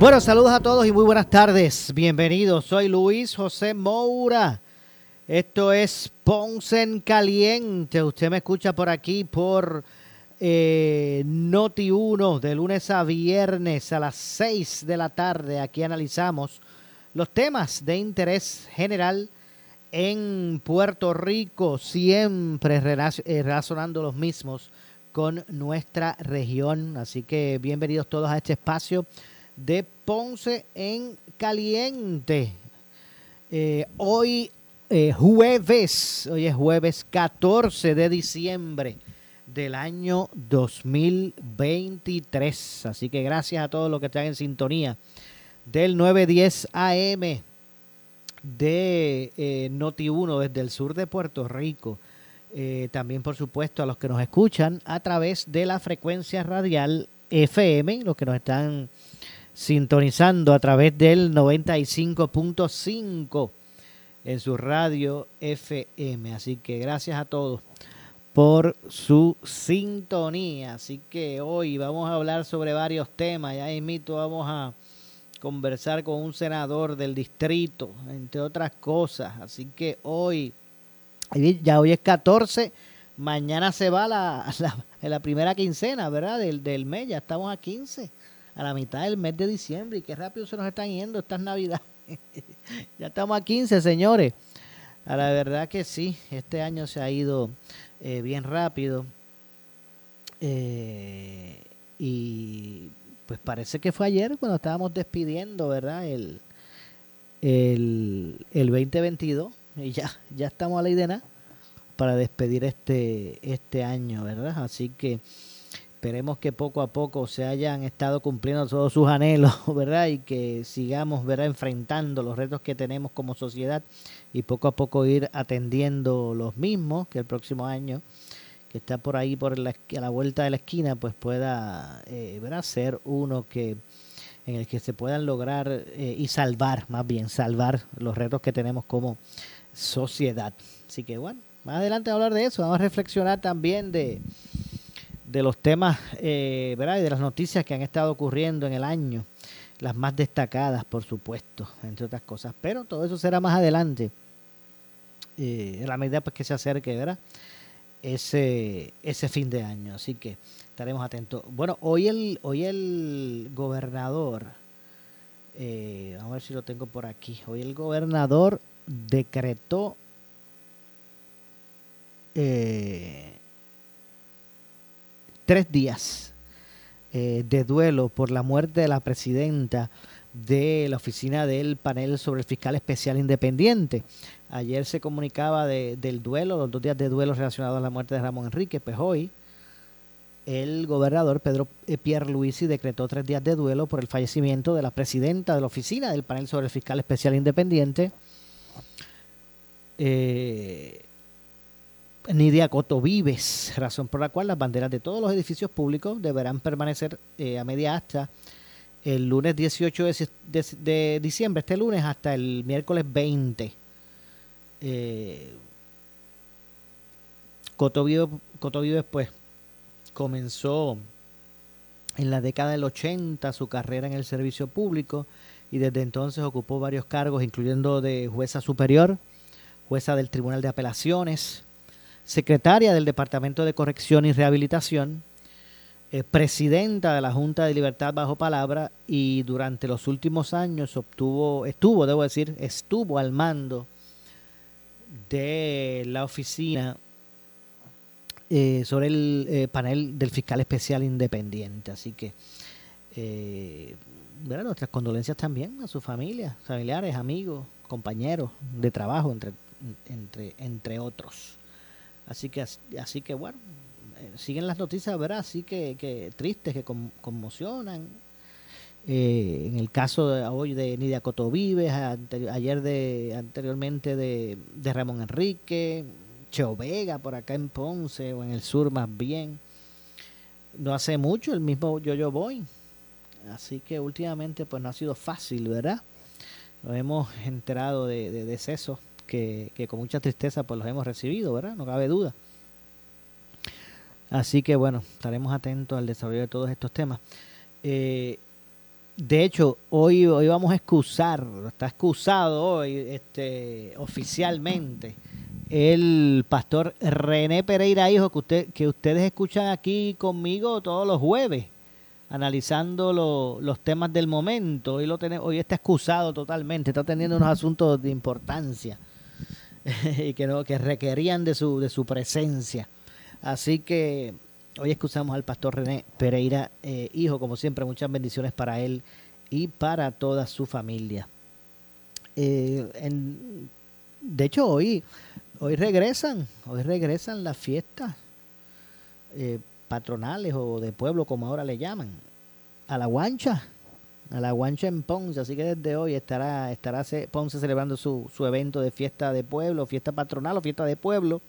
Bueno, saludos a todos y muy buenas tardes. Bienvenidos, soy Luis José Moura. Esto es Ponce en Caliente. Usted me escucha por aquí por eh, Noti 1 de lunes a viernes a las 6 de la tarde. Aquí analizamos los temas de interés general en Puerto Rico, siempre eh, relacionando los mismos con nuestra región. Así que bienvenidos todos a este espacio de Ponce en Caliente. Eh, hoy eh, jueves, hoy es jueves 14 de diciembre del año 2023. Así que gracias a todos los que están en sintonía del 910 AM de eh, Noti1 desde el sur de Puerto Rico. También, por supuesto, a los que nos escuchan a través de la frecuencia radial FM, los que nos están sintonizando a través del 95.5 en su radio FM. Así que gracias a todos por su sintonía. Así que hoy vamos a hablar sobre varios temas. Ya invito, vamos a conversar con un senador del distrito, entre otras cosas. Así que hoy, ya hoy es 14, mañana se va la, la, primera quincena, ¿verdad? Del, del, mes, ya estamos a 15, a la mitad del mes de diciembre. Y qué rápido se nos están yendo estas navidades. ya estamos a 15, señores. A la verdad que sí, este año se ha ido eh, bien rápido. Eh, y pues parece que fue ayer cuando estábamos despidiendo, ¿verdad? El, el, el 2022 y ya, ya estamos a la idea para despedir este, este año, ¿verdad? Así que esperemos que poco a poco se hayan estado cumpliendo todos sus anhelos, ¿verdad? Y que sigamos, ¿verdad? Enfrentando los retos que tenemos como sociedad y poco a poco ir atendiendo los mismos, que el próximo año que está por ahí por la, a la vuelta de la esquina, pues pueda eh, ser uno que en el que se puedan lograr eh, y salvar, más bien, salvar los retos que tenemos como sociedad. Así que bueno, más adelante vamos a hablar de eso, vamos a reflexionar también de, de los temas, eh, ¿verdad? Y de las noticias que han estado ocurriendo en el año, las más destacadas, por supuesto, entre otras cosas. Pero todo eso será más adelante, eh, en la medida pues, que se acerque, ¿verdad? ese, ese fin de año. Así que estaremos atentos. Bueno, hoy el, hoy el gobernador, eh, vamos a ver si lo tengo por aquí. Hoy el gobernador decretó tres días eh, de duelo por la muerte de la presidenta de la oficina del panel sobre el fiscal especial independiente. Ayer se comunicaba del duelo, los dos días de duelo relacionados a la muerte de Ramón Enrique. Pues hoy el gobernador Pedro Pierre Luisi decretó tres días de duelo por el fallecimiento de la presidenta de la oficina del panel sobre el fiscal especial independiente, eh, Nidia Coto Vives, razón por la cual las banderas de todos los edificios públicos deberán permanecer eh, a media asta el lunes 18 de, diciembre, este lunes, hasta el miércoles 20 eh, pues comenzó en la década del 80 su carrera en el servicio público y desde entonces ocupó varios cargos, incluyendo de jueza superior, jueza del Tribunal de Apelaciones, secretaria del Departamento de Corrección y Rehabilitación, eh, presidenta de la Junta de Libertad bajo palabra y durante los últimos años obtuvo, estuvo, debo decir, estuvo al mando de la oficina eh, sobre el eh, panel del fiscal especial independiente. Así que, eh, nuestras condolencias también a su familia, familiares, amigos, compañeros de trabajo, entre, entre, entre otros. Así que, así que bueno, siguen las noticias, ¿verdad? Así que, que tristes, que conmocionan. Eh, en el caso hoy de Nidia Cotovives, ayer de anteriormente de, de Ramón Enrique, Cheo Vega por acá en Ponce o en el sur más bien. No hace mucho el mismo Yo Yo Voy. Así que últimamente pues no ha sido fácil, ¿verdad? Nos hemos enterado de, de decesos que, con mucha tristeza pues los hemos recibido, ¿verdad? No cabe duda. Así que bueno, estaremos atentos al desarrollo de todos estos temas. Eh, de hecho, hoy, hoy vamos a excusar, está excusado hoy este, oficialmente el pastor René Pereira Hijo, que, usted, que ustedes escuchan aquí conmigo todos los jueves, analizando los temas del momento. Hoy, lo hoy está excusado totalmente, está teniendo unos asuntos de importancia y que, no, que requerían de su, de su presencia. Así que hoy excusamos al pastor René Pereira eh, Hijo, como siempre, muchas bendiciones para él y para toda su familia. Eh, de hecho, hoy, hoy regresan, hoy regresan las fiestas eh, patronales o de pueblo, como ahora le llaman, a la guancha, a la guancha en Ponce. Así que desde hoy estará, estará Ponce celebrando su, su evento de fiesta de pueblo, fiesta patronal o fiesta de pueblo,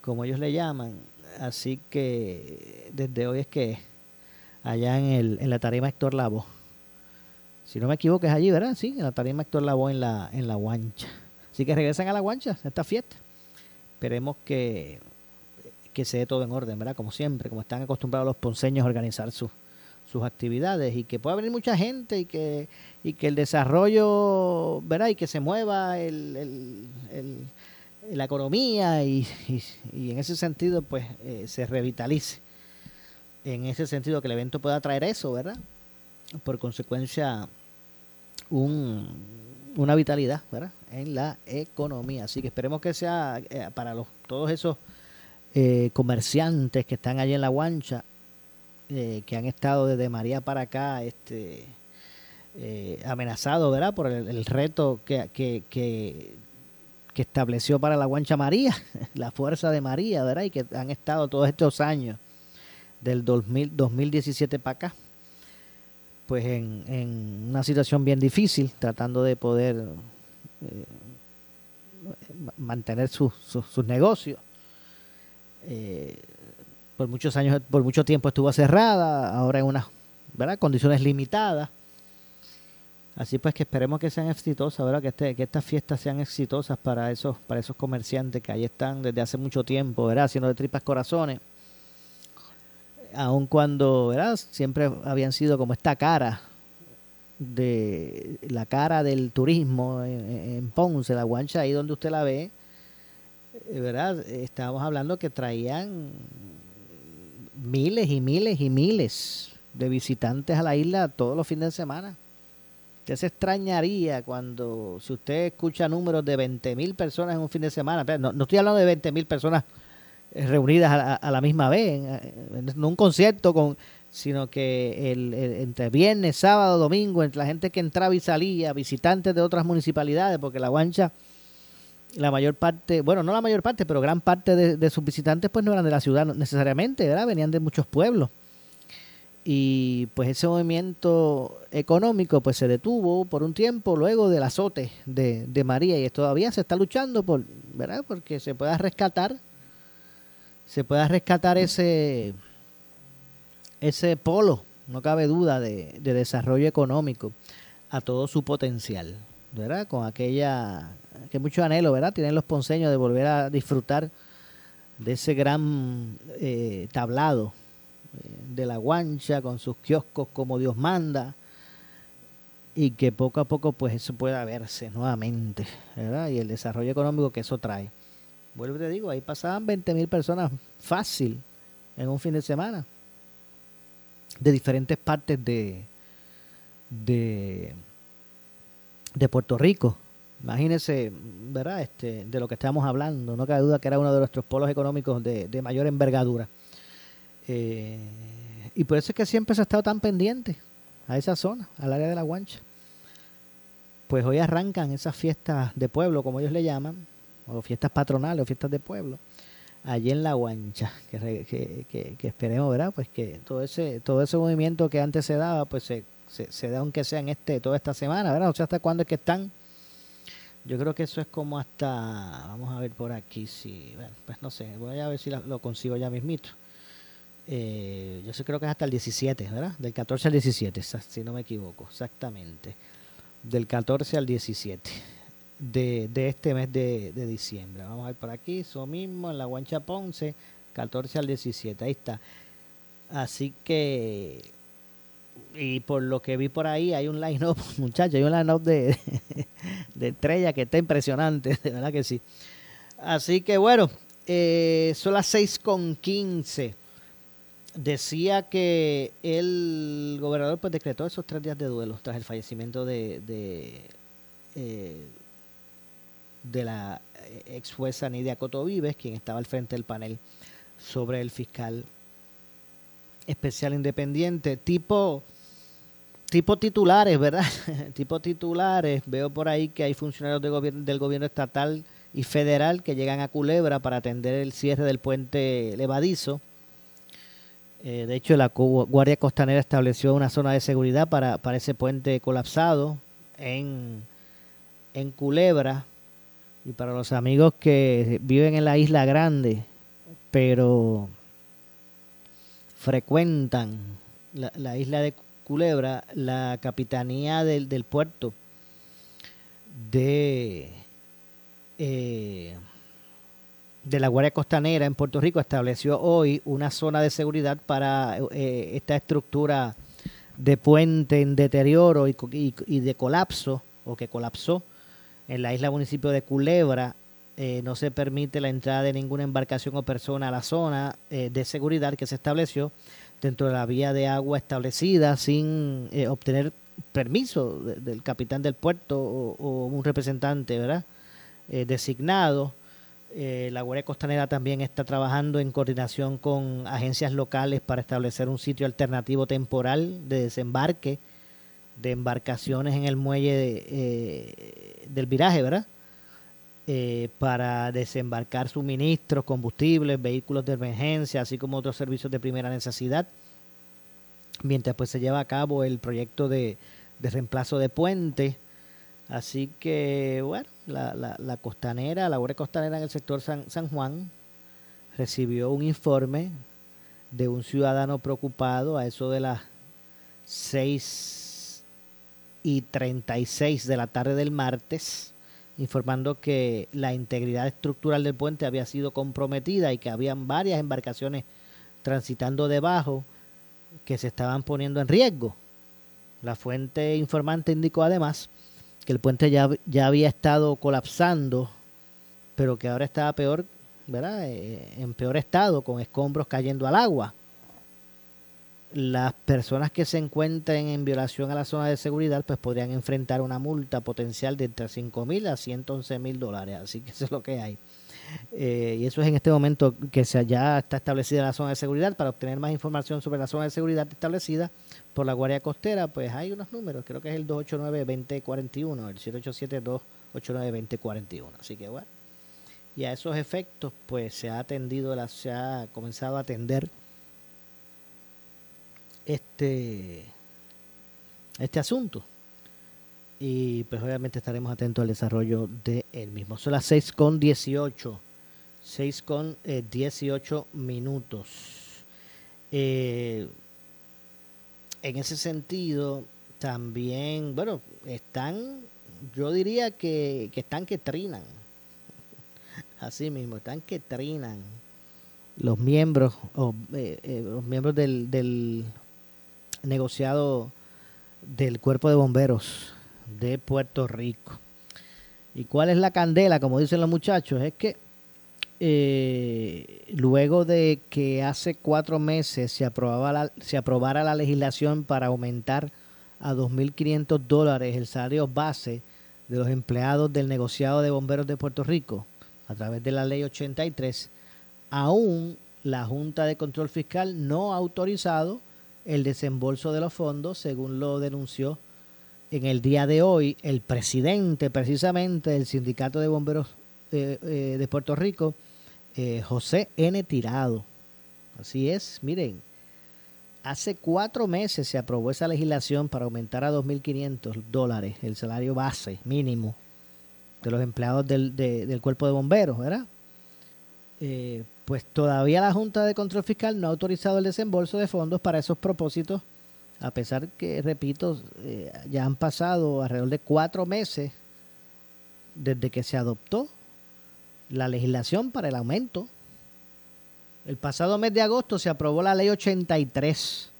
como ellos le llaman. Así que desde hoy es que allá en, el, en la tarima Héctor Lavo si no me equivoco, es allí, ¿verdad? Sí, en la tarima Héctor Lavoe en la, en la guancha. Así que regresan a la guancha, a esta fiesta. Esperemos que, que se dé todo en orden, ¿verdad? Como siempre, como están acostumbrados los ponceños a organizar sus sus actividades y que pueda venir mucha gente y que, y que el desarrollo, ¿verdad? Y que se mueva el, el, la economía y, y, en ese sentido, pues, eh, se revitalice. En ese sentido, que el evento pueda traer eso, ¿verdad? por consecuencia un, una vitalidad ¿verdad? en la economía. Así que esperemos que sea eh, para los, todos esos eh, comerciantes que están allí en la guancha, eh, que han estado desde María para acá este, amenazados ¿verdad? por el, reto que, que, que, estableció para la guancha María, la fuerza de María, ¿verdad? y que han estado todos estos años del 2000, 2017 para acá pues en, una situación bien difícil, tratando de poder eh, mantener sus negocios. Eh, por muchos años, por mucho tiempo estuvo cerrada, ahora en unas ¿verdad? condiciones limitadas. Así pues que esperemos que sean exitosas, ¿verdad? Que, este, que estas fiestas sean exitosas para esos, para esos comerciantes que ahí están desde hace mucho tiempo, ¿verdad? Haciendo de tripas corazones aun cuando ¿verdad? siempre habían sido como esta cara de la cara del turismo en, Ponce, la guancha ahí donde usted la ve, ¿verdad? Estábamos hablando que traían miles y miles y miles de visitantes a la isla todos los fines de semana. Usted se extrañaría cuando, si usted escucha números de 20 mil personas en un fin de semana, no, no estoy hablando de 20 mil personas reunidas a, la misma vez, no un concierto con sino que el, entre viernes, sábado, domingo, entre la gente que entraba y salía, visitantes de otras municipalidades, porque la guancha, la mayor parte, bueno, no la mayor parte, pero gran parte de, sus visitantes pues no eran de la ciudad necesariamente, ¿verdad? Venían de muchos pueblos. Y pues ese movimiento económico pues se detuvo por un tiempo luego del azote de, de María y todavía se está luchando por, ¿verdad? Porque se pueda rescatar se pueda rescatar ese, ese polo, no cabe duda, de, desarrollo económico a todo su potencial, ¿verdad? Con aquella, que mucho anhelo, ¿verdad? Tienen los ponceños de volver a disfrutar de ese gran eh, tablado eh, de la guancha con sus kioscos como Dios manda y que poco a poco pues eso pueda verse nuevamente, ¿verdad? Y el desarrollo económico que eso trae. Vuelvo y te digo, ahí pasaban 20 mil personas fácil en un fin de semana. De diferentes partes de, de, de Puerto Rico. Imagínense, ¿verdad? Este, de lo que estamos hablando. No cabe duda que era uno de nuestros polos económicos de, mayor envergadura. Eh, y por eso es que siempre se ha estado tan pendiente a esa zona, al área de la Guancha. Pues hoy arrancan esas fiestas de pueblo, como ellos le llaman, o fiestas patronales o fiestas de pueblo, allí en La Guancha, que, esperemos, ¿verdad? Pues que todo ese, todo ese movimiento que antes se daba, pues se, se, se da aunque sea en este, toda esta semana, ¿verdad? No sé hasta cuándo es que están. Yo creo que eso es como hasta, vamos a ver por aquí, si, pues no sé, voy a ver si lo consigo ya mismito. Eh, yo creo que es hasta el 17, ¿verdad? Del 14 al 17, si no me equivoco, exactamente. Del 14 al 17 de, de este mes de, de, diciembre. Vamos a ver por aquí, eso mismo, en la Guancha Ponce, 14 al 17, ahí está. Así que, y por lo que vi por ahí, hay un line-up, muchachos, hay un line-up de, de estrella que está impresionante, de verdad que sí. Así que bueno, eh, son las 6 con 15 decía que el gobernador pues decretó esos tres días de duelo tras el fallecimiento de, de, eh, de la ex jueza Nidia Coto Vives, quien estaba al frente del panel sobre el fiscal especial independiente, tipo tipo titulares, ¿verdad? tipo titulares. Veo por ahí que hay funcionarios del gobierno, estatal y federal que llegan a Culebra para atender el cierre del puente levadizo eh, de hecho, la Guardia Costanera estableció una zona de seguridad para, para ese puente colapsado en, en Culebra. Y para los amigos que viven en la isla grande, pero frecuentan la, isla de Culebra, la capitanía del, del puerto de eh, de la Guardia Costanera en Puerto Rico estableció hoy una zona de seguridad para eh, esta estructura de puente en deterioro y, de colapso, o que colapsó en la isla municipio de Culebra. Eh, no se permite la entrada de ninguna embarcación o persona a la zona eh, de seguridad que se estableció dentro de la vía de agua establecida sin obtener permiso del capitán del puerto o, un representante ¿verdad? designado. Eh, la Guardia Costanera también está trabajando en coordinación con agencias locales para establecer un sitio alternativo temporal de desembarque de embarcaciones en el muelle eh, del viraje, ¿verdad? Eh, para desembarcar suministros, combustibles, vehículos de emergencia, así como otros servicios de primera necesidad. Mientras pues se lleva a cabo el proyecto de, de reemplazo de puente. Así que, bueno, la, la, costanera, la Guardia Costanera en el sector San, San Juan, recibió un informe de un ciudadano preocupado a eso de las 6 y 36 de la tarde del martes, informando que la integridad estructural del puente había sido comprometida y que habían varias embarcaciones transitando debajo que se estaban poniendo en riesgo. La fuente informante indicó además que el puente ya, ya había estado colapsando, pero que ahora estaba peor, ¿verdad? Eh, en peor estado, con escombros cayendo al agua. Las personas que se encuentren en violación a la zona de seguridad, pues podrían enfrentar una multa potencial de entre 5 mil a 111 mil dólares. Así que eso es lo que hay. Eh, y eso es en este momento que se, ya está establecida la zona de seguridad. Para obtener más información sobre la zona de seguridad establecida, por la Guardia Costera, pues hay unos números, creo que es el 289-2041, el 787-289-2041. Así que bueno, y a esos efectos, pues se ha atendido, la, se ha comenzado a atender este, este asunto. Y pues obviamente estaremos atentos al desarrollo del el mismo. Son las 6 con 18. 6 con 18 eh, minutos. Eh, en ese sentido, también, bueno, están, yo diría que, están que trinan. Así mismo, están que trinan los miembros, o, eh, eh, los miembros del, del negociado del Cuerpo de Bomberos de Puerto Rico. ¿Y cuál es la candela? Como dicen los muchachos, es que eh, luego de que hace cuatro meses se, aprobaba la, se aprobara la legislación para aumentar a 2.500 dólares el salario base de los empleados del negociado de bomberos de Puerto Rico a través de la ley 83, aún la Junta de Control Fiscal no ha autorizado el desembolso de los fondos, según lo denunció en el día de hoy el presidente precisamente del Sindicato de Bomberos eh, eh, de Puerto Rico, eh, José N. Tirado. Así es, miren, hace cuatro meses se aprobó esa legislación para aumentar a 2.500 dólares el salario base mínimo de los empleados del, del cuerpo de bomberos, ¿verdad? Pues todavía la Junta de Control Fiscal no ha autorizado el desembolso de fondos para esos propósitos, a pesar que, repito, eh, ya han pasado alrededor de cuatro meses desde que se adoptó la legislación para el aumento. El pasado mes de agosto se aprobó la ley 83,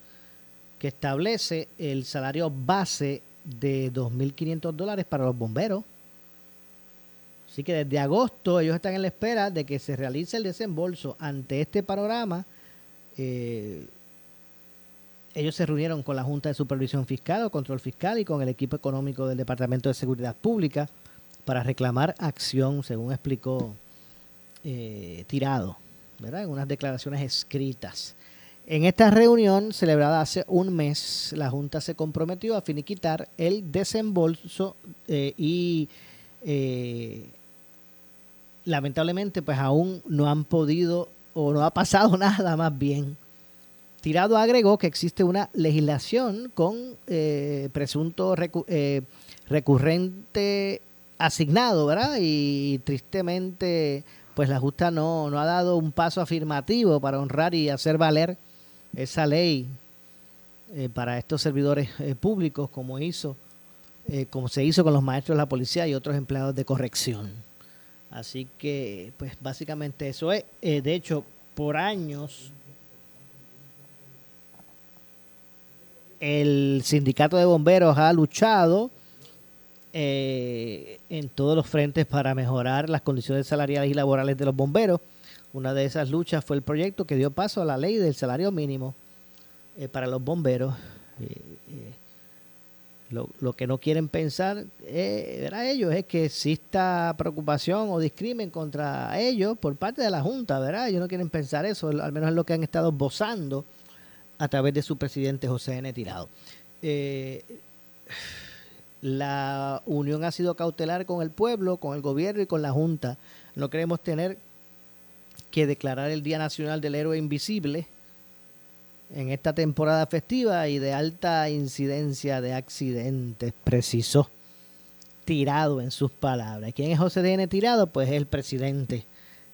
que establece el salario base de 2.500 dólares para los bomberos Así que desde agosto ellos están en la espera de que se realice el desembolso. Ante este panorama, eh, ellos se reunieron con la Junta de Supervisión Fiscal o Control Fiscal y con el equipo económico del Departamento de Seguridad Pública para reclamar acción, según explicó eh, Tirado, ¿verdad? en unas declaraciones escritas. En esta reunión celebrada hace un mes, la Junta se comprometió a finiquitar el desembolso eh, y lamentablemente pues aún no han podido o no ha pasado nada más bien. Tirado agregó que existe una legislación con eh, presunto eh, recurrente asignado, ¿verdad? Y tristemente pues la Justa no, no ha dado un paso afirmativo para honrar y hacer valer esa ley eh, para estos servidores públicos como hizo como se hizo con los maestros de la policía y otros empleados de corrección. Así que, pues básicamente eso es. Eh, de hecho, por años, el sindicato de bomberos ha luchado eh, en todos los frentes para mejorar las condiciones salariales y laborales de los bomberos. Una de esas luchas fue el proyecto que dio paso a la ley del salario mínimo eh, para los bomberos. Lo, que no quieren pensar eh, ellos es que exista preocupación o discrimen contra ellos por parte de la Junta, ¿verdad? Ellos no quieren pensar eso, al menos es lo que han estado bozando a través de su presidente José N. Tirado. Eh, la unión ha sido cautelar con el pueblo, con el gobierno y con la Junta. No queremos tener que declarar el Día Nacional del Héroe Invisible en esta temporada festiva y de alta incidencia de accidentes, precisó Tirado en sus palabras. ¿Quién es José D.N. Tirado? Pues es el presidente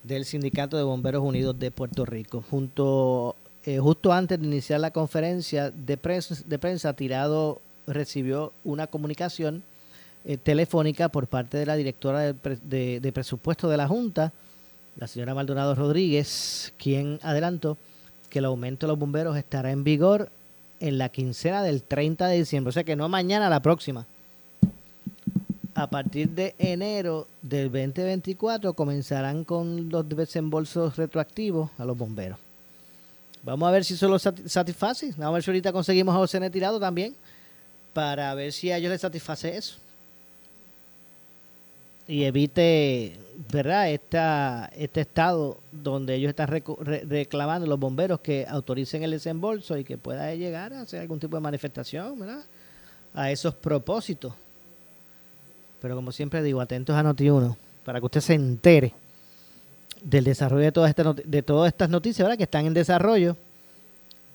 del Sindicato de Bomberos Unidos de Puerto Rico. Junto, eh, justo antes de iniciar la conferencia de prensa, Tirado recibió una comunicación eh, telefónica por parte de la directora de, de presupuesto de la Junta, la señora Maldonado Rodríguez, quien adelantó que el aumento de los bomberos estará en vigor en la quincena del 30 de diciembre, o sea que no mañana, la próxima. A partir de enero del 2024 comenzarán con los desembolsos retroactivos a los bomberos. Vamos a ver si eso lo satisface. Vamos a ver si ahorita conseguimos a José Tirado también para ver si a ellos les satisface eso y evite, ¿verdad? Esta, este estado donde ellos están reclamando los bomberos que autoricen el desembolso y que pueda llegar a hacer algún tipo de manifestación, ¿verdad? A esos propósitos. Pero como siempre digo, atentos a Noti1 para que usted se entere del desarrollo de todas estas de todas estas noticias, ¿verdad? Que están en desarrollo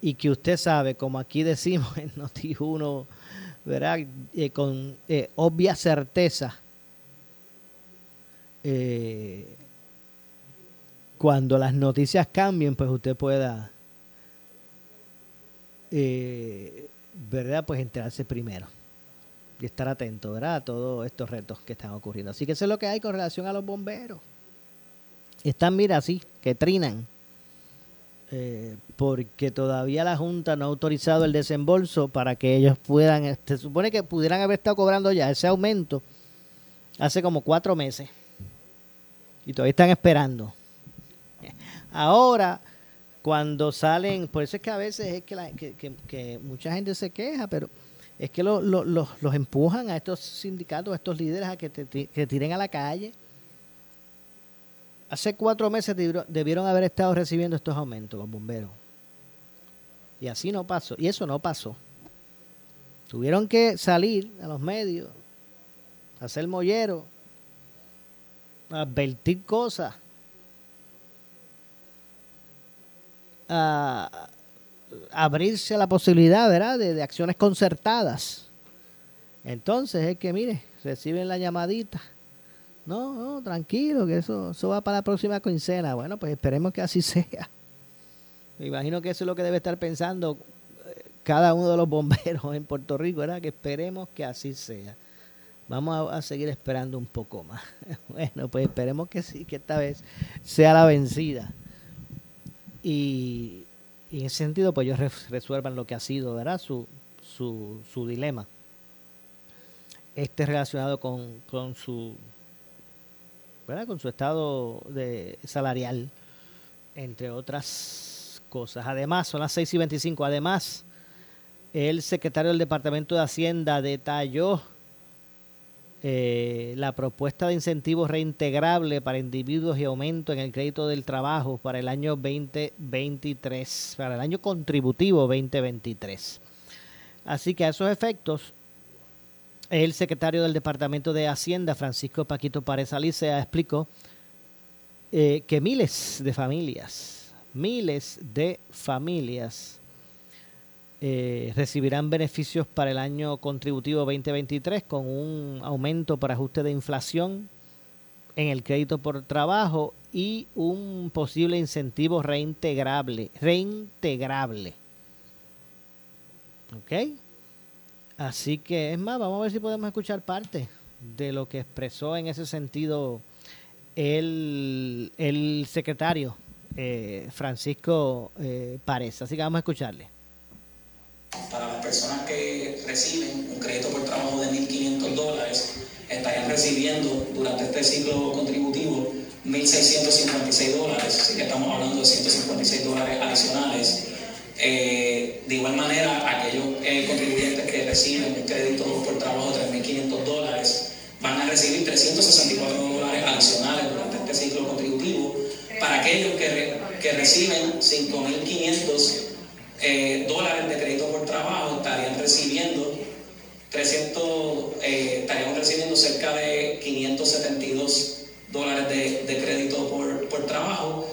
y que usted sabe, como aquí decimos en Noti1, ¿verdad? Eh, con eh, obvia certeza eh, cuando las noticias cambien, pues usted pueda, eh, ¿verdad? Pues enterarse primero y estar atento, ¿verdad? A todos estos retos que están ocurriendo. Así que eso es lo que hay con relación a los bomberos. Están, mira, así, que trinan. Eh, porque todavía la Junta no ha autorizado el desembolso para que ellos puedan, se supone que pudieran haber estado cobrando ya ese aumento hace como cuatro meses y todavía están esperando. Ahora, cuando salen, por eso es que a veces es que, mucha gente se queja, pero es que los empujan a estos sindicatos, a estos líderes a que, te, tiren a la calle. Hace cuatro meses debieron haber estado recibiendo estos aumentos los bomberos. Y así no pasó. Y eso no pasó. Tuvieron que salir a los medios, hacer mollero advertir cosas. abrirse a la posibilidad, ¿verdad?, de, acciones concertadas. Entonces es que, mire, reciben la llamadita. No, no, tranquilo, que eso, eso va para la próxima quincena. Bueno, pues esperemos que así sea. Me imagino que eso es lo que debe estar pensando eh, cada uno de los bomberos en Puerto Rico, ¿verdad? Que esperemos que así sea. Vamos a, seguir esperando un poco más. bueno, pues esperemos que sí, que esta vez sea la vencida. Y, en ese sentido, pues ellos resuelvan lo que ha sido, ¿verdad? Su, su, su dilema. Este relacionado con, con su ¿verdad? con su estado de salarial, entre otras cosas. Además, son las 6 y 25. Además, el secretario del Departamento de Hacienda detalló eh, la propuesta de incentivos reintegrable para individuos y aumento en el crédito del trabajo para el año 2023, para el año contributivo 2023. Así que a esos efectos, el secretario del Departamento de Hacienda, Francisco Paquito Párez Alicea, explicó eh, que miles de familias, miles de familias eh, recibirán beneficios para el año contributivo 2023 con un aumento para ajuste de inflación en el crédito por trabajo y un posible incentivo reintegrable, reintegrable. ¿Ok? Así que es más, vamos a ver si podemos escuchar parte de lo que expresó en ese sentido el, el secretario eh, Francisco eh. Así que vamos a escucharle. Personas que reciben un crédito por trabajo de 1.500 dólares, estarían recibiendo durante este ciclo contributivo 1.656 dólares, así que estamos hablando de 156 dólares adicionales. Eh, de igual manera, aquellos eh, contribuyentes que reciben un crédito por trabajo de 3.500 dólares van a recibir 364 dólares adicionales durante este ciclo contributivo. Para aquellos que, que reciben 5.500 eh, dólares de crédito por trabajo estarían recibiendo 300, eh, estarían recibiendo cerca de 572 dólares de, crédito por, por, trabajo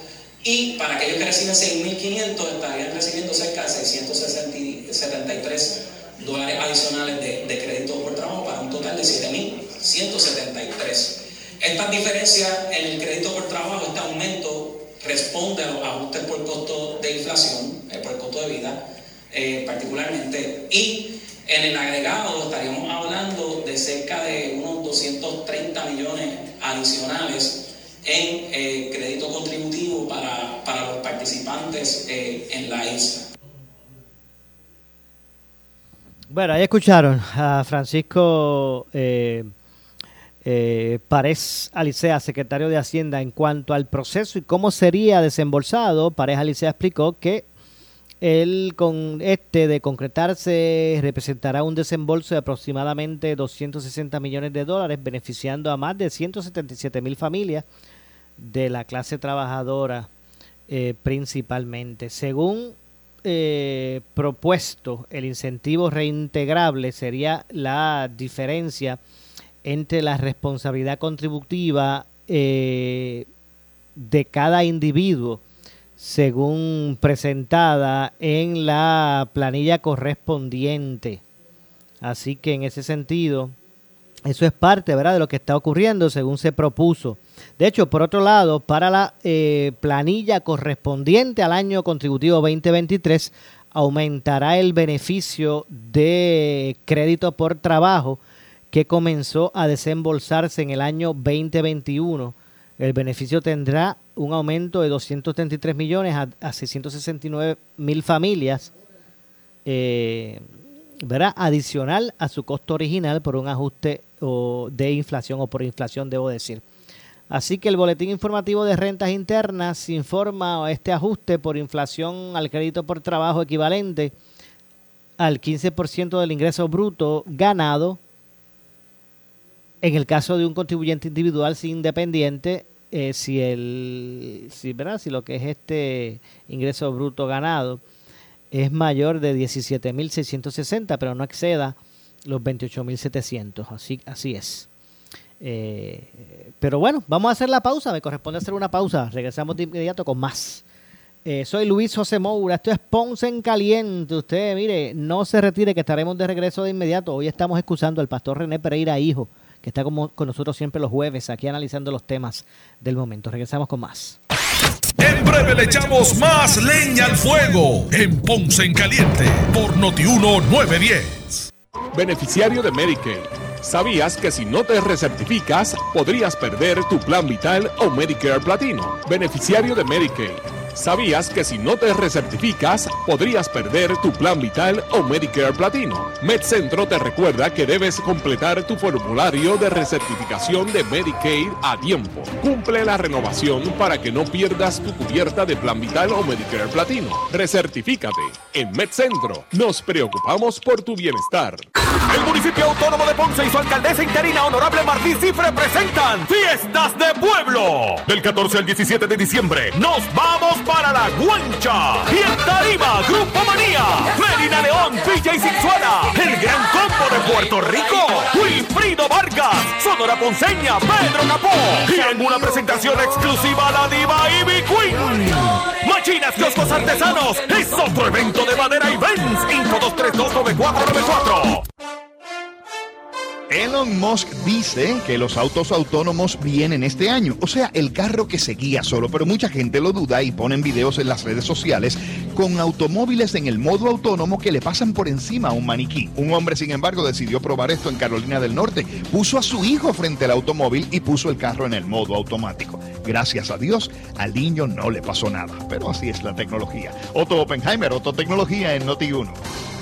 y para aquellos que reciben 6.500 estarían recibiendo cerca de 673 dólares adicionales de, de crédito por trabajo para un total de 7.173. Estas diferencias en el crédito por trabajo, este aumento responde a los ajustes por costo de inflación, eh, por costo de vida eh, particularmente, y en el agregado estaríamos hablando de cerca de unos 230 millones adicionales en eh, crédito contributivo para, para los participantes en la isla. Bueno, ahí escucharon a Francisco eh, Pareja Alicea, secretario de Hacienda, en cuanto al proceso y cómo sería desembolsado, Pareja Alicea explicó que él con este de concretarse representará un desembolso de aproximadamente 260 millones de dólares, beneficiando a más de 177 mil familias de la clase trabajadora eh, principalmente. Según eh, propuesto, el incentivo reintegrable sería la diferencia entre la responsabilidad contributiva eh, de cada individuo según presentada en la planilla correspondiente. Así que en ese sentido, eso es parte ¿verdad? de lo que está ocurriendo según se propuso. De hecho, por otro lado, para la eh, planilla correspondiente al año contributivo 2023, aumentará el beneficio de crédito por trabajo que comenzó a desembolsarse en el año 2021. El beneficio tendrá un aumento de 233 millones a, 669 mil familias, eh, adicional a su costo original por un ajuste de inflación o por inflación, debo decir. Así que el Boletín Informativo de Rentas Internas informa este ajuste por inflación al crédito por trabajo equivalente al 15% del ingreso bruto ganado en el caso de un contribuyente individual sin independiente, eh, si el si, ¿verdad? si lo que es este ingreso bruto ganado es mayor de 17.660, pero no exceda los 28.700. Así, así es. Eh, pero bueno, vamos a hacer la pausa. Me corresponde hacer una pausa. Regresamos de inmediato con más Eh, soy Luis José Moura, esto es Ponce en Caliente. Usted, mire, no se retire que estaremos de regreso de inmediato. Hoy estamos excusando al pastor René Pereira, hijo, que está como, con nosotros siempre los jueves, aquí analizando los temas del momento. Regresamos con más. En breve le echamos más leña al fuego en Ponce en Caliente por Notiuno 910. Beneficiario de Medicaid. ¿Sabías que si no te recertificas, podrías perder tu plan vital o Medicare Platino? Beneficiario de Medicaid. ¿Sabías que si no te recertificas, podrías perder tu plan vital o Medicare Platino? MedCentro te recuerda que debes completar tu formulario de recertificación de Medicaid a tiempo. Cumple la renovación para que no pierdas tu cubierta de plan vital o Medicare Platino. Recertifícate. En MedCentro nos preocupamos por tu bienestar. El municipio autónomo de Ponce y su alcaldesa interina, honorable Martí Cifre, presentan Fiestas de Pueblo. Del 14 al 17 de diciembre, nos vamos para la Guancha. Y en Tarima, Grupo Manía, Melina León, Villa y Cinzuela, el gran combo de Puerto Rico, Wilfrido Vargas, Sonora Ponceña, Pedro Capó. Y en una presentación exclusiva, la diva Ivy Queen. Machinas, kioscos artesanos, es otro evento de madera y Benz. Info 2329494. Elon Musk dice que los autos autónomos vienen este año, o sea, el carro que se guía solo, pero mucha gente lo duda y ponen videos en las redes sociales con automóviles en el modo autónomo que le pasan por encima a un maniquí. Un hombre, sin embargo, decidió probar esto en Carolina del Norte, puso a su hijo frente al automóvil y puso el carro en el modo automático. Gracias a Dios, al niño no le pasó nada, pero así es la tecnología. Otto Oppenheimer, Otto Tecnología en Noti1.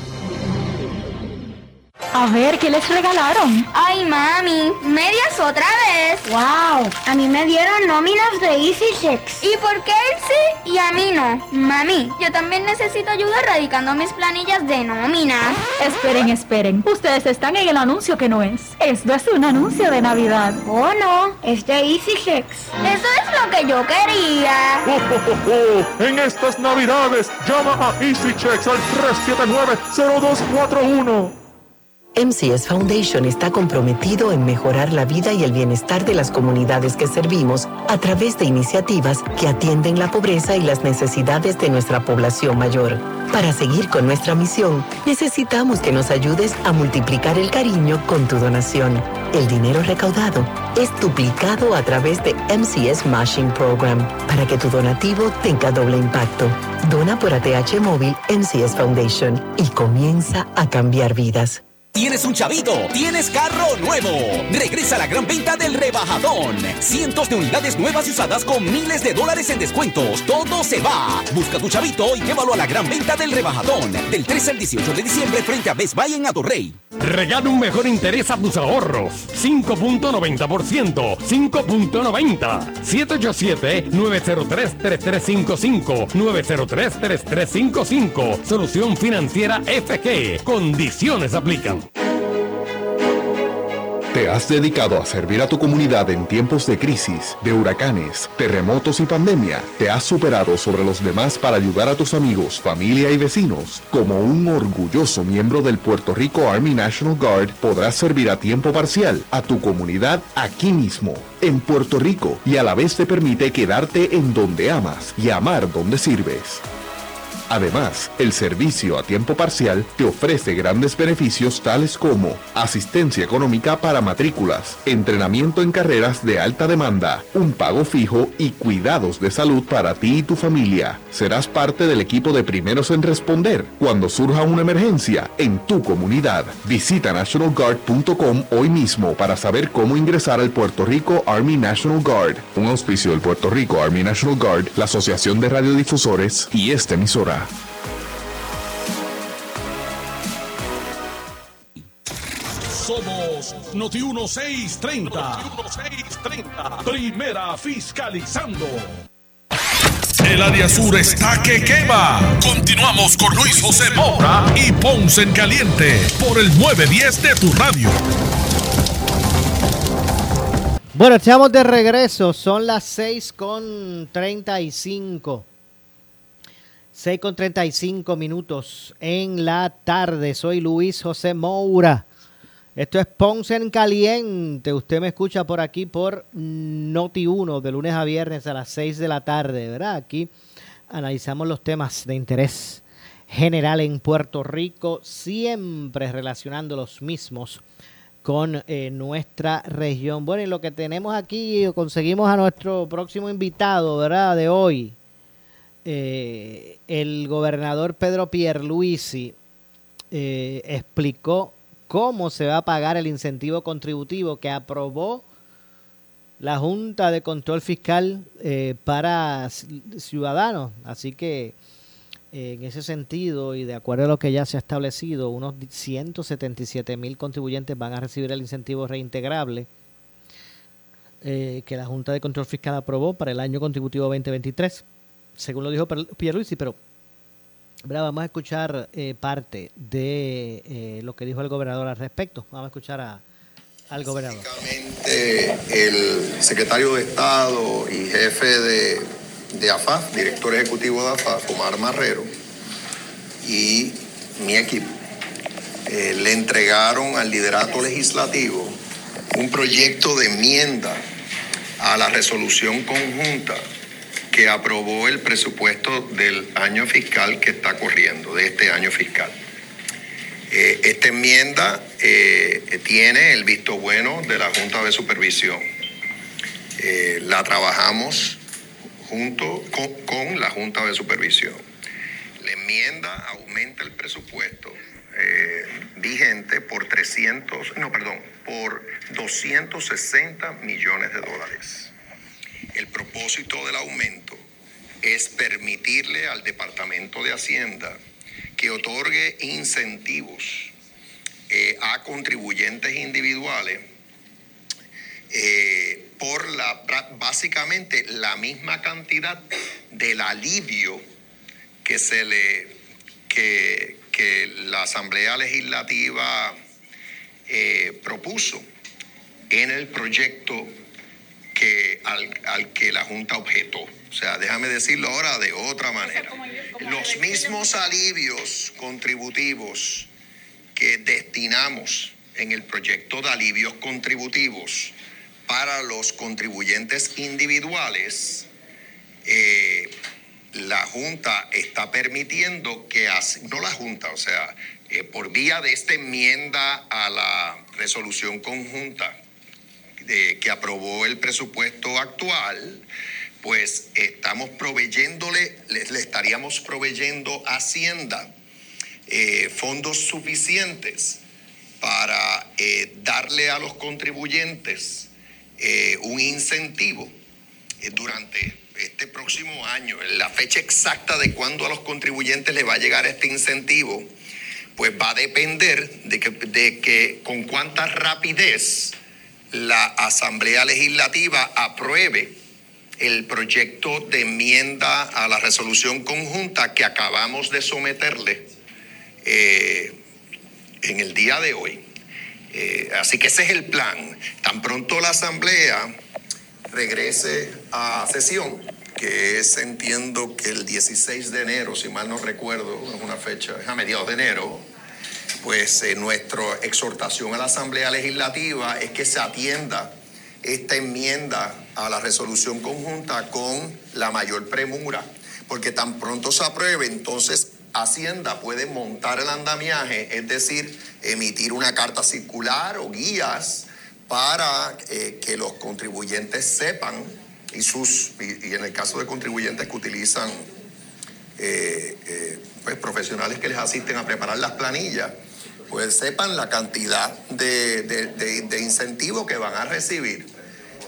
A ver, ¿qué les regalaron? Ay, mami, medias otra vez. ¡Wow! A mí me dieron nóminas de Easy Checks. ¿Y por qué él sí y a mí no? Mami, yo también necesito ayuda radicando mis planillas de nóminas. Esperen, esperen. Ustedes están en el anuncio que no es. Esto es un anuncio de Navidad. Oh, no, es de Easy Checks. Eso es lo que yo quería. ¡Oh, oh, oh! En estas Navidades, llama a Easy Checks al 379-0241. MCS Foundation está comprometido en mejorar la vida y el bienestar de las comunidades que servimos a través de iniciativas que atienden la pobreza y las necesidades de nuestra población mayor. Para seguir con nuestra misión, necesitamos que nos ayudes a multiplicar el cariño con tu donación. El dinero recaudado es duplicado a través de MCS Mashing Program para que tu donativo tenga doble impacto. Dona por ATH Móvil MCS Foundation y comienza a cambiar vidas. Tienes un chavito, tienes carro nuevo. Regresa a la gran venta del rebajadón. Cientos de unidades nuevas y usadas con miles de dólares en descuentos. Todo se va. Busca tu chavito y llévalo a la gran venta del rebajadón. Del 13 al 18 de diciembre frente a Best Buy en Atorrey. Regala un mejor interés a tus ahorros. 5.90%. 5.90. 787-903-3355. 903-3355. Solución financiera FG. Condiciones aplican. ¿Te has dedicado a servir a tu comunidad en tiempos de crisis, de huracanes, terremotos y pandemia? ¿Te has superado sobre los demás para ayudar a tus amigos, familia y vecinos? Como un orgulloso miembro del Puerto Rico Army National Guard, podrás servir a tiempo parcial a tu comunidad aquí mismo, en Puerto Rico, y a la vez te permite quedarte en donde amas y amar donde sirves. Además, el servicio a tiempo parcial te ofrece grandes beneficios tales como asistencia económica para matrículas, entrenamiento en carreras de alta demanda, un pago fijo y cuidados de salud para ti y tu familia. Serás parte del equipo de primeros en responder cuando surja una emergencia en tu comunidad. Visita nationalguard.com hoy mismo para saber cómo ingresar al Puerto Rico Army National Guard, un auspicio del Puerto Rico Army National Guard, la Asociación de Radiodifusores y esta emisora. Somos Noti 1630. Noti 1630. Primera fiscalizando. El área sur está que quema. Continuamos con Luis José Moura y Ponce en Caliente por el 910 de tu radio. Bueno, estamos de regreso. Son las 6 con 35. 6 con 35 minutos en la tarde. Soy Luis José Moura. Esto es Ponce en Caliente. Usted me escucha por aquí por Noti 1 de lunes a viernes a las 6 de la tarde, ¿verdad? Aquí analizamos los temas de interés general en Puerto Rico, siempre relacionando los mismos con eh, nuestra región. Bueno, y lo que tenemos aquí, conseguimos a nuestro próximo invitado, ¿verdad? De hoy, eh, el gobernador Pedro Pierluisi eh, explicó cómo se va a pagar el incentivo contributivo que aprobó la Junta de Control Fiscal eh, para ciudadanos. Así que en ese sentido y de acuerdo a lo que ya se ha establecido, unos 177 mil contribuyentes van a recibir el incentivo reintegrable que la Junta de Control Fiscal aprobó para el año contributivo 2023, según lo dijo Pierluisi, pero vamos a escuchar eh, parte de eh, lo que dijo el gobernador al respecto. Vamos a escuchar al gobernador. El secretario de Estado y jefe de, de director ejecutivo de AFAF, Omar Marrero, y mi equipo, eh, le entregaron al liderato legislativo un proyecto de enmienda a la resolución conjunta que aprobó el presupuesto del año fiscal que está corriendo, de este año fiscal. Eh, esta enmienda eh, tiene el visto bueno de la Junta de Supervisión. Eh, la trabajamos junto con, la Junta de Supervisión. La enmienda aumenta el presupuesto vigente por 300, no, perdón, por 260 millones de dólares. El propósito del aumento es permitirle al Departamento de Hacienda que otorgue incentivos eh, a contribuyentes individuales eh, por la, básicamente la misma cantidad del alivio que se le que, la Asamblea Legislativa eh, propuso en el proyecto que, al, que la Junta objetó. O sea, déjame decirlo ahora de otra manera. Los mismos alivios contributivos que destinamos en el proyecto de alivios contributivos para los contribuyentes individuales, eh, la Junta está permitiendo que, no la Junta, o sea, eh, por vía de esta enmienda a la resolución conjunta que aprobó el presupuesto actual, pues estamos proveyéndole, le, estaríamos proveyendo a Hacienda eh, fondos suficientes para eh, darle a los contribuyentes eh, un incentivo durante este próximo año. La fecha exacta de cuándo a los contribuyentes les va a llegar este incentivo, pues va a depender de que, de que con cuánta rapidez la Asamblea Legislativa apruebe el proyecto de enmienda a la resolución conjunta que acabamos de someterle eh, en el día de hoy. Eh, así que ese es el plan. Tan pronto la Asamblea regrese a sesión, que es, entiendo que el 16 de enero, si mal no recuerdo, es una fecha, es a mediados de enero, pues eh, nuestra exhortación a la Asamblea Legislativa es que se atienda esta enmienda a la resolución conjunta con la mayor premura, porque tan pronto se apruebe, entonces Hacienda puede montar el andamiaje, es decir, emitir una carta circular o guías para eh, que los contribuyentes sepan y sus y, en el caso de contribuyentes que utilizan eh, pues, profesionales que les asisten a preparar las planillas pues sepan la cantidad de, de, incentivo que van a recibir.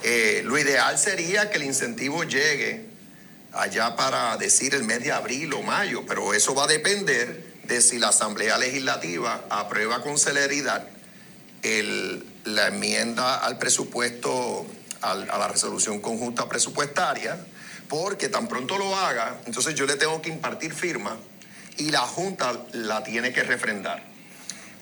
Eh, lo ideal sería que el incentivo llegue allá para decir el mes de abril o mayo, pero eso va a depender de si la Asamblea Legislativa aprueba con celeridad la enmienda al presupuesto, a la resolución conjunta presupuestaria, porque tan pronto lo haga, entonces yo le tengo que impartir firma y la Junta la tiene que refrendar.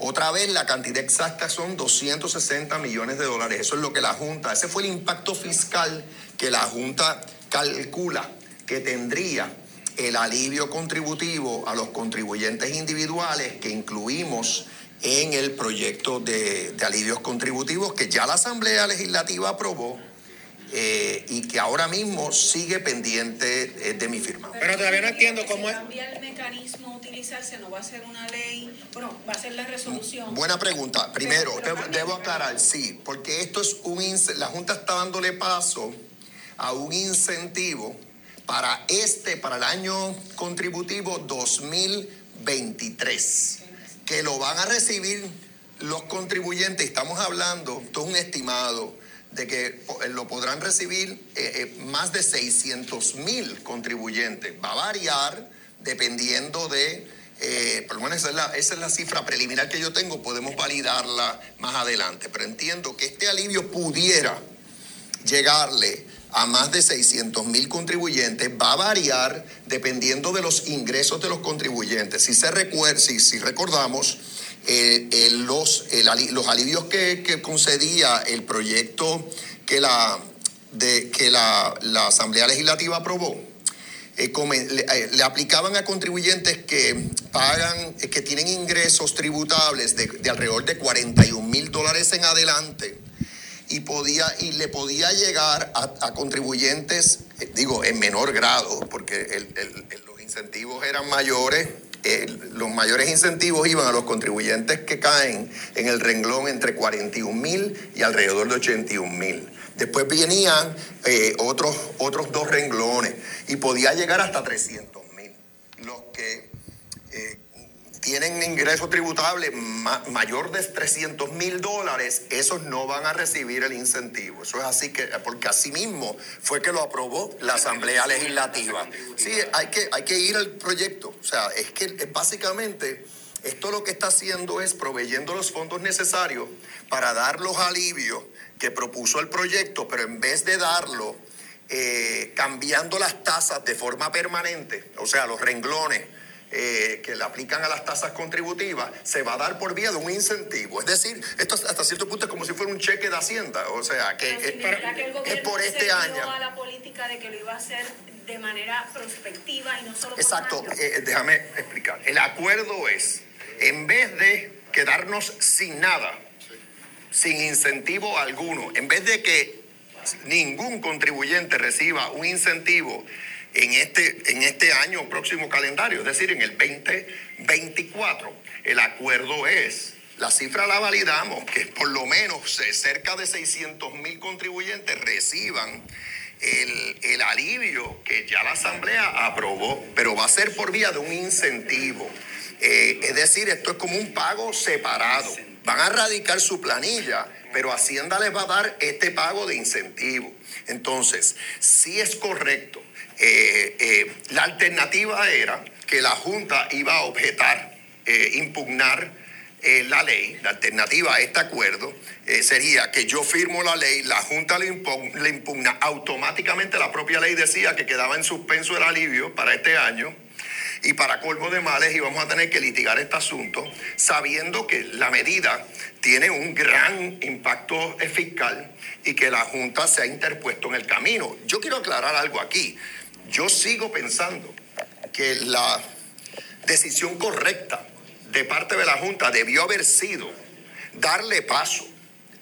Otra vez la cantidad exacta son 260 millones de dólares. Eso es lo que la Junta, ese fue el impacto fiscal que la Junta calcula que tendría el alivio contributivo a los contribuyentes individuales que incluimos en el proyecto de, alivios contributivos que ya la Asamblea Legislativa aprobó eh, y que ahora mismo sigue pendiente eh, de mi firma. Pero todavía no entiendo cómo es. cambia el mecanismo a utilizarse, no va a ser una ley, bueno, va a ser la resolución. Buena pregunta. Primero, debo, debo aclarar, sí, porque esto es un la Junta está dándole paso a un incentivo para este, para el año contributivo 2023, que lo van a recibir los contribuyentes. Estamos hablando, esto es un estimado, de que po- lo podrán recibir eh, eh, más de 600 mil contribuyentes. Va a variar dependiendo de, eh, por lo menos esa es, la, esa es la cifra preliminar que yo tengo, podemos validarla más adelante, pero entiendo que este alivio pudiera llegarle a más de 600 mil contribuyentes va a variar dependiendo de los ingresos de los contribuyentes. Si, se recuer- si, si recordamos, eh, eh, los, el los alivios que, que concedía el proyecto que la, de, que la, la Asamblea Legislativa aprobó, eh, come- le, eh, le aplicaban a contribuyentes que pagan, eh, que tienen ingresos tributables de, de alrededor de 41 mil dólares en adelante y podía y le podía llegar a, a contribuyentes, eh, digo, en menor grado, porque el- el- los incentivos eran mayores. Eh, los mayores incentivos iban a los contribuyentes que caen en el renglón entre 41 mil y alrededor de 81 mil. Después venían eh, otros, otros dos renglones y podía llegar hasta 300 mil. Los que tienen ingreso tributable ma- mayor de 300 mil dólares, esos no van a recibir el incentivo. Eso es así que, porque así mismo fue que lo aprobó la Asamblea Legislativa. Sí, hay que, hay que ir al proyecto. O sea, es que básicamente esto lo que está haciendo es proveyendo los fondos necesarios para dar los alivios que propuso el proyecto, pero en vez de darlo eh, cambiando las tasas de forma permanente, o sea, los renglones eh, que le aplican a las tasas contributivas, se va a dar por vía de un incentivo. Es decir, esto hasta cierto punto es como si fuera un cheque de Hacienda, o sea, que es, que por este año. a la política de que lo iba a hacer de manera prospectiva y no solo por Exacto, año. eh, déjame explicar. El acuerdo es, en vez de quedarnos sin nada, sin incentivo alguno, en vez de que ningún contribuyente reciba un incentivo en este, en este año próximo calendario, es decir, en el 2024, el acuerdo es, la cifra la validamos, que por lo menos cerca de 600 mil contribuyentes reciban el, el alivio que ya la Asamblea aprobó, pero va a ser por vía de un incentivo. Eh, es decir, esto es como un pago separado. Van a radicar su planilla, pero Hacienda les va a dar este pago de incentivo. Entonces, sí es correcto. Eh, eh, la alternativa era que la Junta iba a objetar, eh, impugnar la ley, la alternativa a este acuerdo sería que yo firmo la ley, la Junta le, impugna, impugna, automáticamente la propia ley decía que quedaba en suspenso el alivio para este año y para colmo de males íbamos a tener que litigar este asunto sabiendo que la medida tiene un gran impacto fiscal y que la Junta se ha interpuesto en el camino. Yo quiero aclarar algo aquí. Yo sigo pensando que la decisión correcta de parte de la Junta debió haber sido darle paso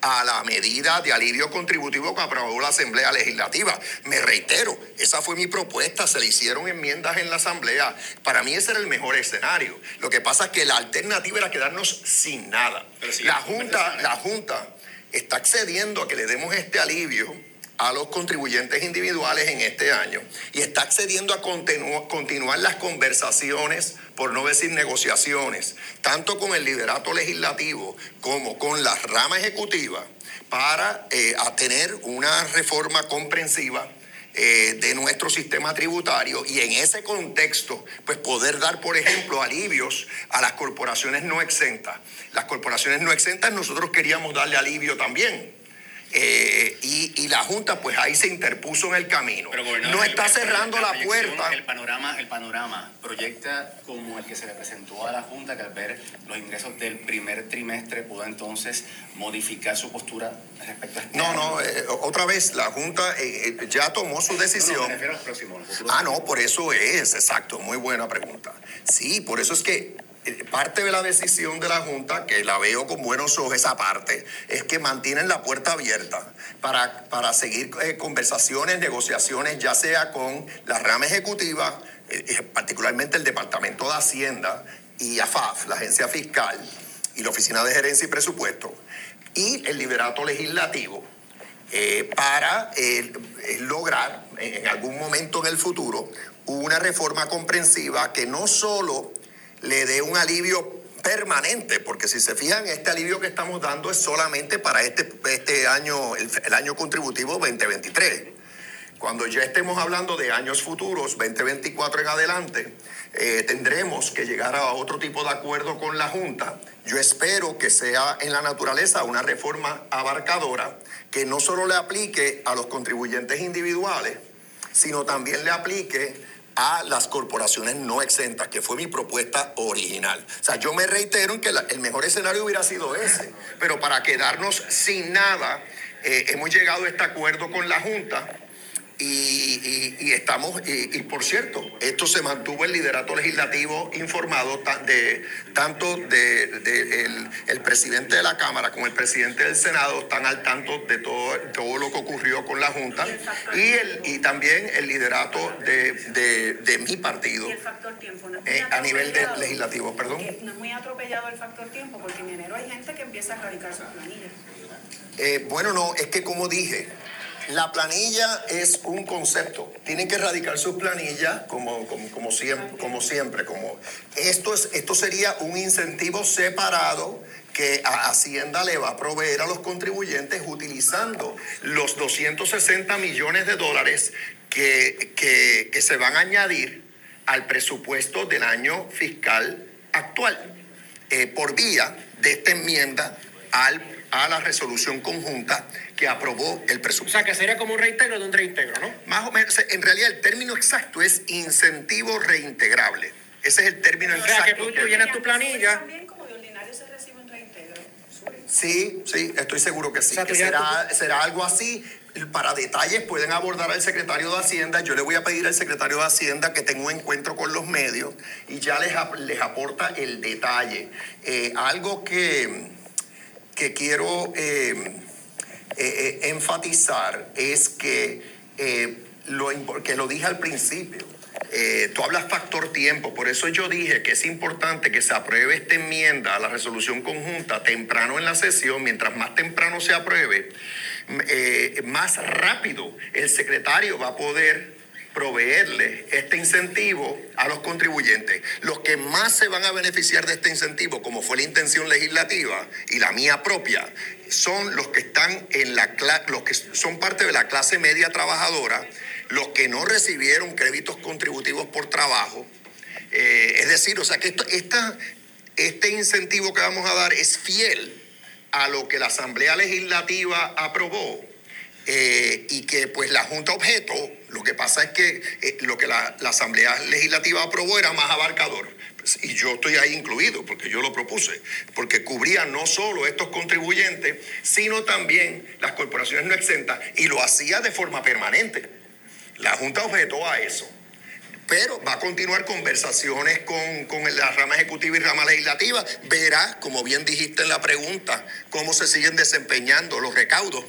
a la medida de alivio contributivo que aprobó la Asamblea Legislativa. Me reitero, esa fue mi propuesta, se le hicieron enmiendas en la Asamblea. Para mí ese era el mejor escenario. Lo que pasa es que la alternativa era quedarnos sin nada. La Junta, la Junta está accediendo a que le demos este alivio a los contribuyentes individuales en este año y está accediendo a continu- continuar las conversaciones, por no decir negociaciones, tanto con el liderato legislativo como con la rama ejecutiva, para eh, tener una reforma comprensiva eh, de nuestro sistema tributario y en ese contexto, pues poder dar, por ejemplo, alivios a las corporaciones no exentas. Las corporaciones no exentas nosotros queríamos darle alivio también. Eh, y, y la Junta, pues ahí se interpuso en el camino. Gobernador, No está el- cerrando la puerta. El panorama, el panorama proyecta como el que se le presentó a la Junta, que al ver los ingresos del primer trimestre pudo entonces modificar su postura respecto a este No, año. no, eh, otra vez la Junta eh, ya tomó su No, no, decisión. me. Ah, no, por eso es, exacto, muy buena pregunta. Sí, por eso es que parte de la decisión de la Junta, que la veo con buenos ojos esa parte, es que mantienen la puerta abierta para, para seguir eh, conversaciones, negociaciones, ya sea con la rama ejecutiva, eh, eh, particularmente el Departamento de Hacienda y AFAF, la agencia fiscal, y la Oficina de Gerencia y Presupuesto, y el liderato legislativo, para lograr en algún momento en el futuro una reforma comprensiva que no solo le dé un alivio permanente, porque si se fijan, este alivio que estamos dando es solamente para este, este año, el, el año contributivo 2023. Cuando ya estemos hablando de años futuros, 2024 en adelante, eh, tendremos que llegar a otro tipo de acuerdo con la Junta. Yo espero que sea en la naturaleza una reforma abarcadora que no solo le aplique a los contribuyentes individuales, sino también le aplique a las corporaciones no exentas, que fue mi propuesta original. O sea, yo me reitero en que el mejor escenario hubiera sido ese, pero para quedarnos sin nada, eh, hemos llegado a este acuerdo con la Junta y, y- y estamos, y, y por cierto, esto se mantuvo el liderato legislativo informado de, tanto de, de el, el presidente de la Cámara como el presidente del Senado están al tanto de todo, todo lo que ocurrió con la Junta y, el, y también el liderato de, de, de mi partido Y el factor tiempo. No eh, a nivel de legislativo, perdón. No es muy atropellado el factor tiempo porque en enero hay gente que empieza a radicar sus planillas. Eh, bueno, no, es que como dije, la planilla es un concepto. Tienen que erradicar sus planillas como, como, como siempre, como siempre. Esto, es, esto sería un incentivo separado que a Hacienda le va a proveer a los contribuyentes utilizando los 260 millones de dólares que, que, que se van a añadir al presupuesto del año fiscal actual eh, por vía de esta enmienda al, a la resolución conjunta que aprobó el presupuesto. O sea, que sería como un reintegro de un reintegro, ¿no? Más o menos, en realidad el término exacto es incentivo reintegrable. Ese es el término O sea, exacto. que tú, tú llenas tu planilla. También como de ordinario se recibe un reintegro. Sí, sí, estoy seguro que sí. sea, que tú será, será algo así. Para detalles pueden abordar al secretario de Hacienda. Yo le voy a pedir al secretario de Hacienda que tenga un encuentro con los medios y ya les, ap- les aporta el detalle. Eh, algo que, que quiero eh, eh, eh, enfatizar es que, lo, que lo dije al principio. Tú hablas factor tiempo, por eso yo dije que es importante que se apruebe esta enmienda a la resolución conjunta temprano en la sesión, mientras más temprano se apruebe, más rápido el secretario va a poder proveerle este incentivo a los contribuyentes. Los que más se van a beneficiar de este incentivo, como fue la intención legislativa y la mía propia, son los que están en la los que son parte de la clase media trabajadora, los que no recibieron créditos contributivos por trabajo. Eh, es decir, o sea que esto, esta, este incentivo que vamos a dar es fiel a lo que la Asamblea Legislativa aprobó eh, y que pues la Junta objeto, lo que pasa es que eh, lo que la, Asamblea Legislativa aprobó era más abarcador. Pues, y yo estoy ahí incluido porque yo lo propuse, porque cubría no solo estos contribuyentes, sino también las corporaciones no exentas y lo hacía de forma permanente. La Junta objetó a eso pero va a continuar conversaciones con, con la rama ejecutiva y rama legislativa. Verá, como bien dijiste en la pregunta, cómo se siguen desempeñando los recaudos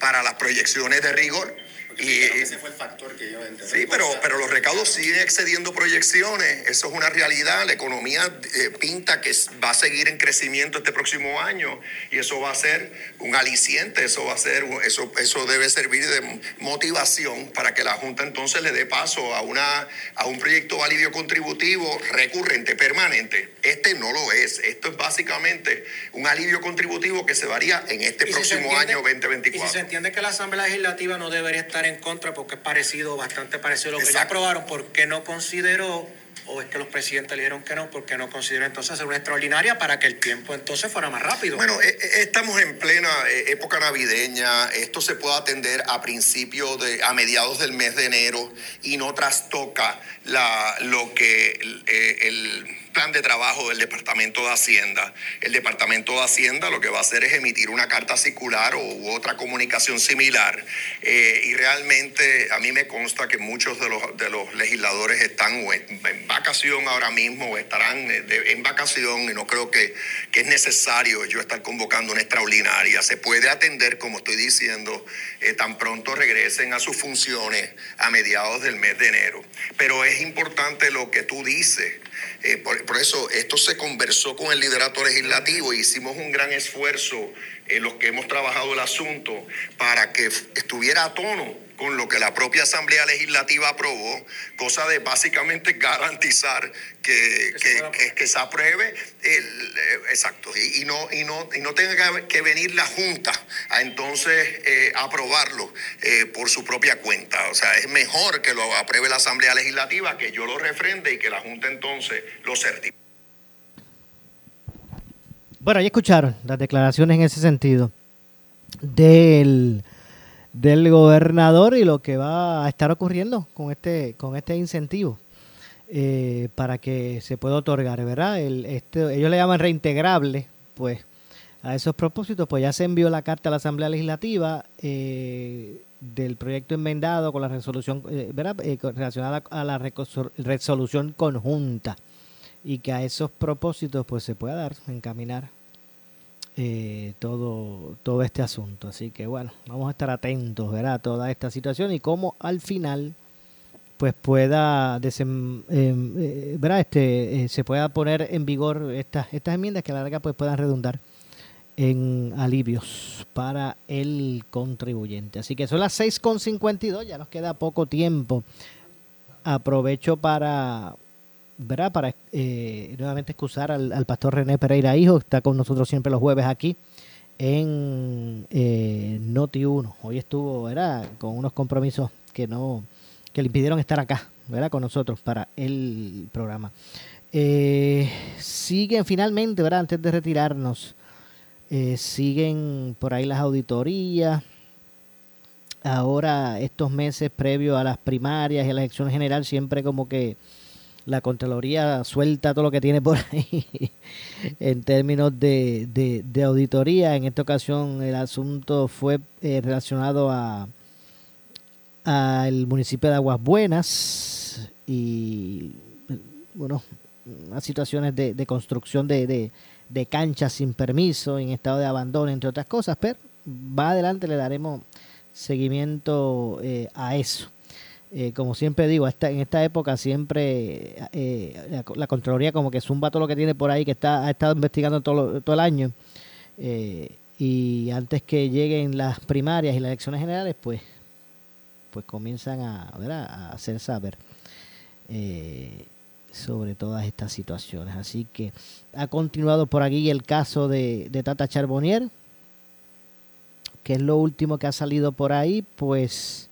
para las proyecciones de rigor. Y, ese fue el factor que yo entendí. Sí, pero, pero los recaudos siguen excediendo proyecciones, eso es una realidad, la economía eh, pinta que va a seguir en crecimiento este próximo año y eso va a ser un aliciente, eso va a ser, eso, eso debe servir de motivación para que la Junta entonces le dé paso a, una, a un proyecto de alivio contributivo recurrente, permanente. Este no lo es, esto es básicamente un alivio contributivo que se varía en este si próximo entiende- año Y si 2024. se entiende que la Asamblea Legislativa no debería estar en contra porque es parecido, bastante parecido a lo que ya aprobaron, ¿por qué no consideró, o es que los presidentes le dijeron que no, por qué no consideró entonces hacer una extraordinaria para que el tiempo entonces fuera más rápido? Bueno, eh, eh, estamos en plena eh, época navideña. Esto se puede atender a principios de, a mediados del mes de enero y no trastoca la, lo que el plan de trabajo del Departamento de Hacienda. El Departamento de Hacienda lo que va a hacer es emitir una carta circular u otra comunicación similar. Eh, y realmente a mí me consta que muchos de los, de los legisladores están en, vacación ahora mismo o estarán eh, en vacación y no creo que, que es necesario yo estar convocando una extraordinaria. Se puede atender, como estoy diciendo, eh, tan pronto regresen a sus funciones a mediados del mes de enero. Pero es importante lo que tú dices. Eh, por, eso esto se conversó con el liderato legislativo y hicimos un gran esfuerzo en los que hemos trabajado el asunto para que estuviera a tono con lo que la propia Asamblea Legislativa aprobó, cosa de básicamente garantizar que, que, se apruebe el, eh, exacto y, no y no y no tenga que venir la junta a entonces eh, aprobarlo eh, por su propia cuenta. O sea es mejor que lo apruebe la asamblea legislativa que yo lo refrende y que la junta entonces lo certifique bueno ahí escucharon las declaraciones en ese sentido del del gobernador y lo que va a estar ocurriendo con este con este incentivo eh, para que se pueda otorgar, ¿verdad? El, este, ellos le llaman reintegrable, pues a esos propósitos, pues ya se envió la carta a la Asamblea Legislativa eh, del proyecto enmendado con la resolución, eh, ¿verdad? relacionada a la resolución conjunta y que a esos propósitos pues se pueda dar, encaminar todo, todo este asunto. Así que bueno, vamos a estar atentos ¿verdad? a toda esta situación y cómo al final pues pueda em, eh, este, eh, se pueda poner en vigor estas, estas enmiendas que a la larga pues puedan redundar en alivios para el contribuyente. Así que son las 6.52, ya nos queda poco tiempo. Aprovecho para, ¿verdad? para eh, nuevamente excusar al, pastor René Pereira Hijo, está con nosotros siempre los jueves aquí en Noti 1. Hoy estuvo ¿verdad? con unos compromisos que no que le impidieron estar acá, ¿verdad? Con nosotros para el programa. Eh, siguen finalmente, ¿verdad? Antes de retirarnos, eh, siguen por ahí las auditorías. Ahora, estos meses previos a las primarias y a la elección general, siempre como que la Contraloría suelta todo lo que tiene por ahí en términos de, de, auditoría. En esta ocasión el asunto fue eh, relacionado a al municipio de Aguas Buenas y bueno, unas situaciones de, construcción de, de, canchas sin permiso, en estado de abandono, entre otras cosas, pero va adelante, le daremos seguimiento eh, a eso. Eh, como siempre digo, en esta época siempre eh, la, Contraloría como que zumba todo lo que tiene por ahí, que está, ha estado investigando todo, todo el año. y antes que lleguen las primarias y las elecciones generales, pues pues comienzan a, a hacer saber eh, sobre todas estas situaciones. Así que ha continuado por aquí el caso de, Tata Charbonnier, que es lo último que ha salido por ahí, pues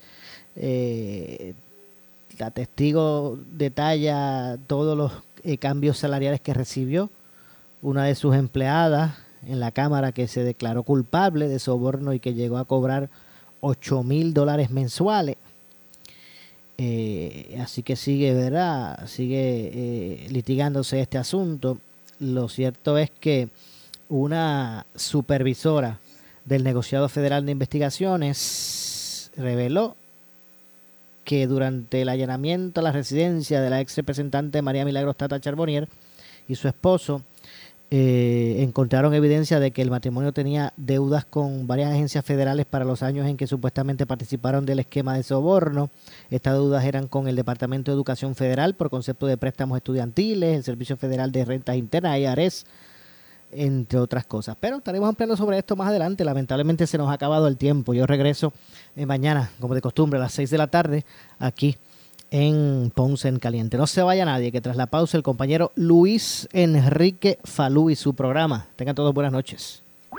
eh, la testigo detalla todos los eh, cambios salariales que recibió una de sus empleadas en la Cámara que se declaró culpable de soborno y que llegó a cobrar 8 mil dólares mensuales. Eh, así que sigue, ¿verdad? Sigue eh, litigándose este asunto. Lo cierto es que una supervisora del negociado federal de investigaciones reveló que durante el allanamiento a la residencia de la ex representante María Milagros Tata Charbonnier y su esposo eh, encontraron evidencia de que el matrimonio tenía deudas con varias agencias federales para los años en que supuestamente participaron del esquema de soborno. Estas deudas eran con el Departamento de Educación Federal por concepto de préstamos estudiantiles, el Servicio Federal de Rentas Internas, IRS, entre otras cosas. Pero estaremos ampliando sobre esto más adelante. Lamentablemente se nos ha acabado el tiempo. Yo regreso eh, mañana, como de costumbre, a las 6 de la tarde, aquí en Ponce en Caliente. No se vaya nadie, que tras la pausa el compañero Luis Enrique Falú y su programa. Tengan todos buenas noches.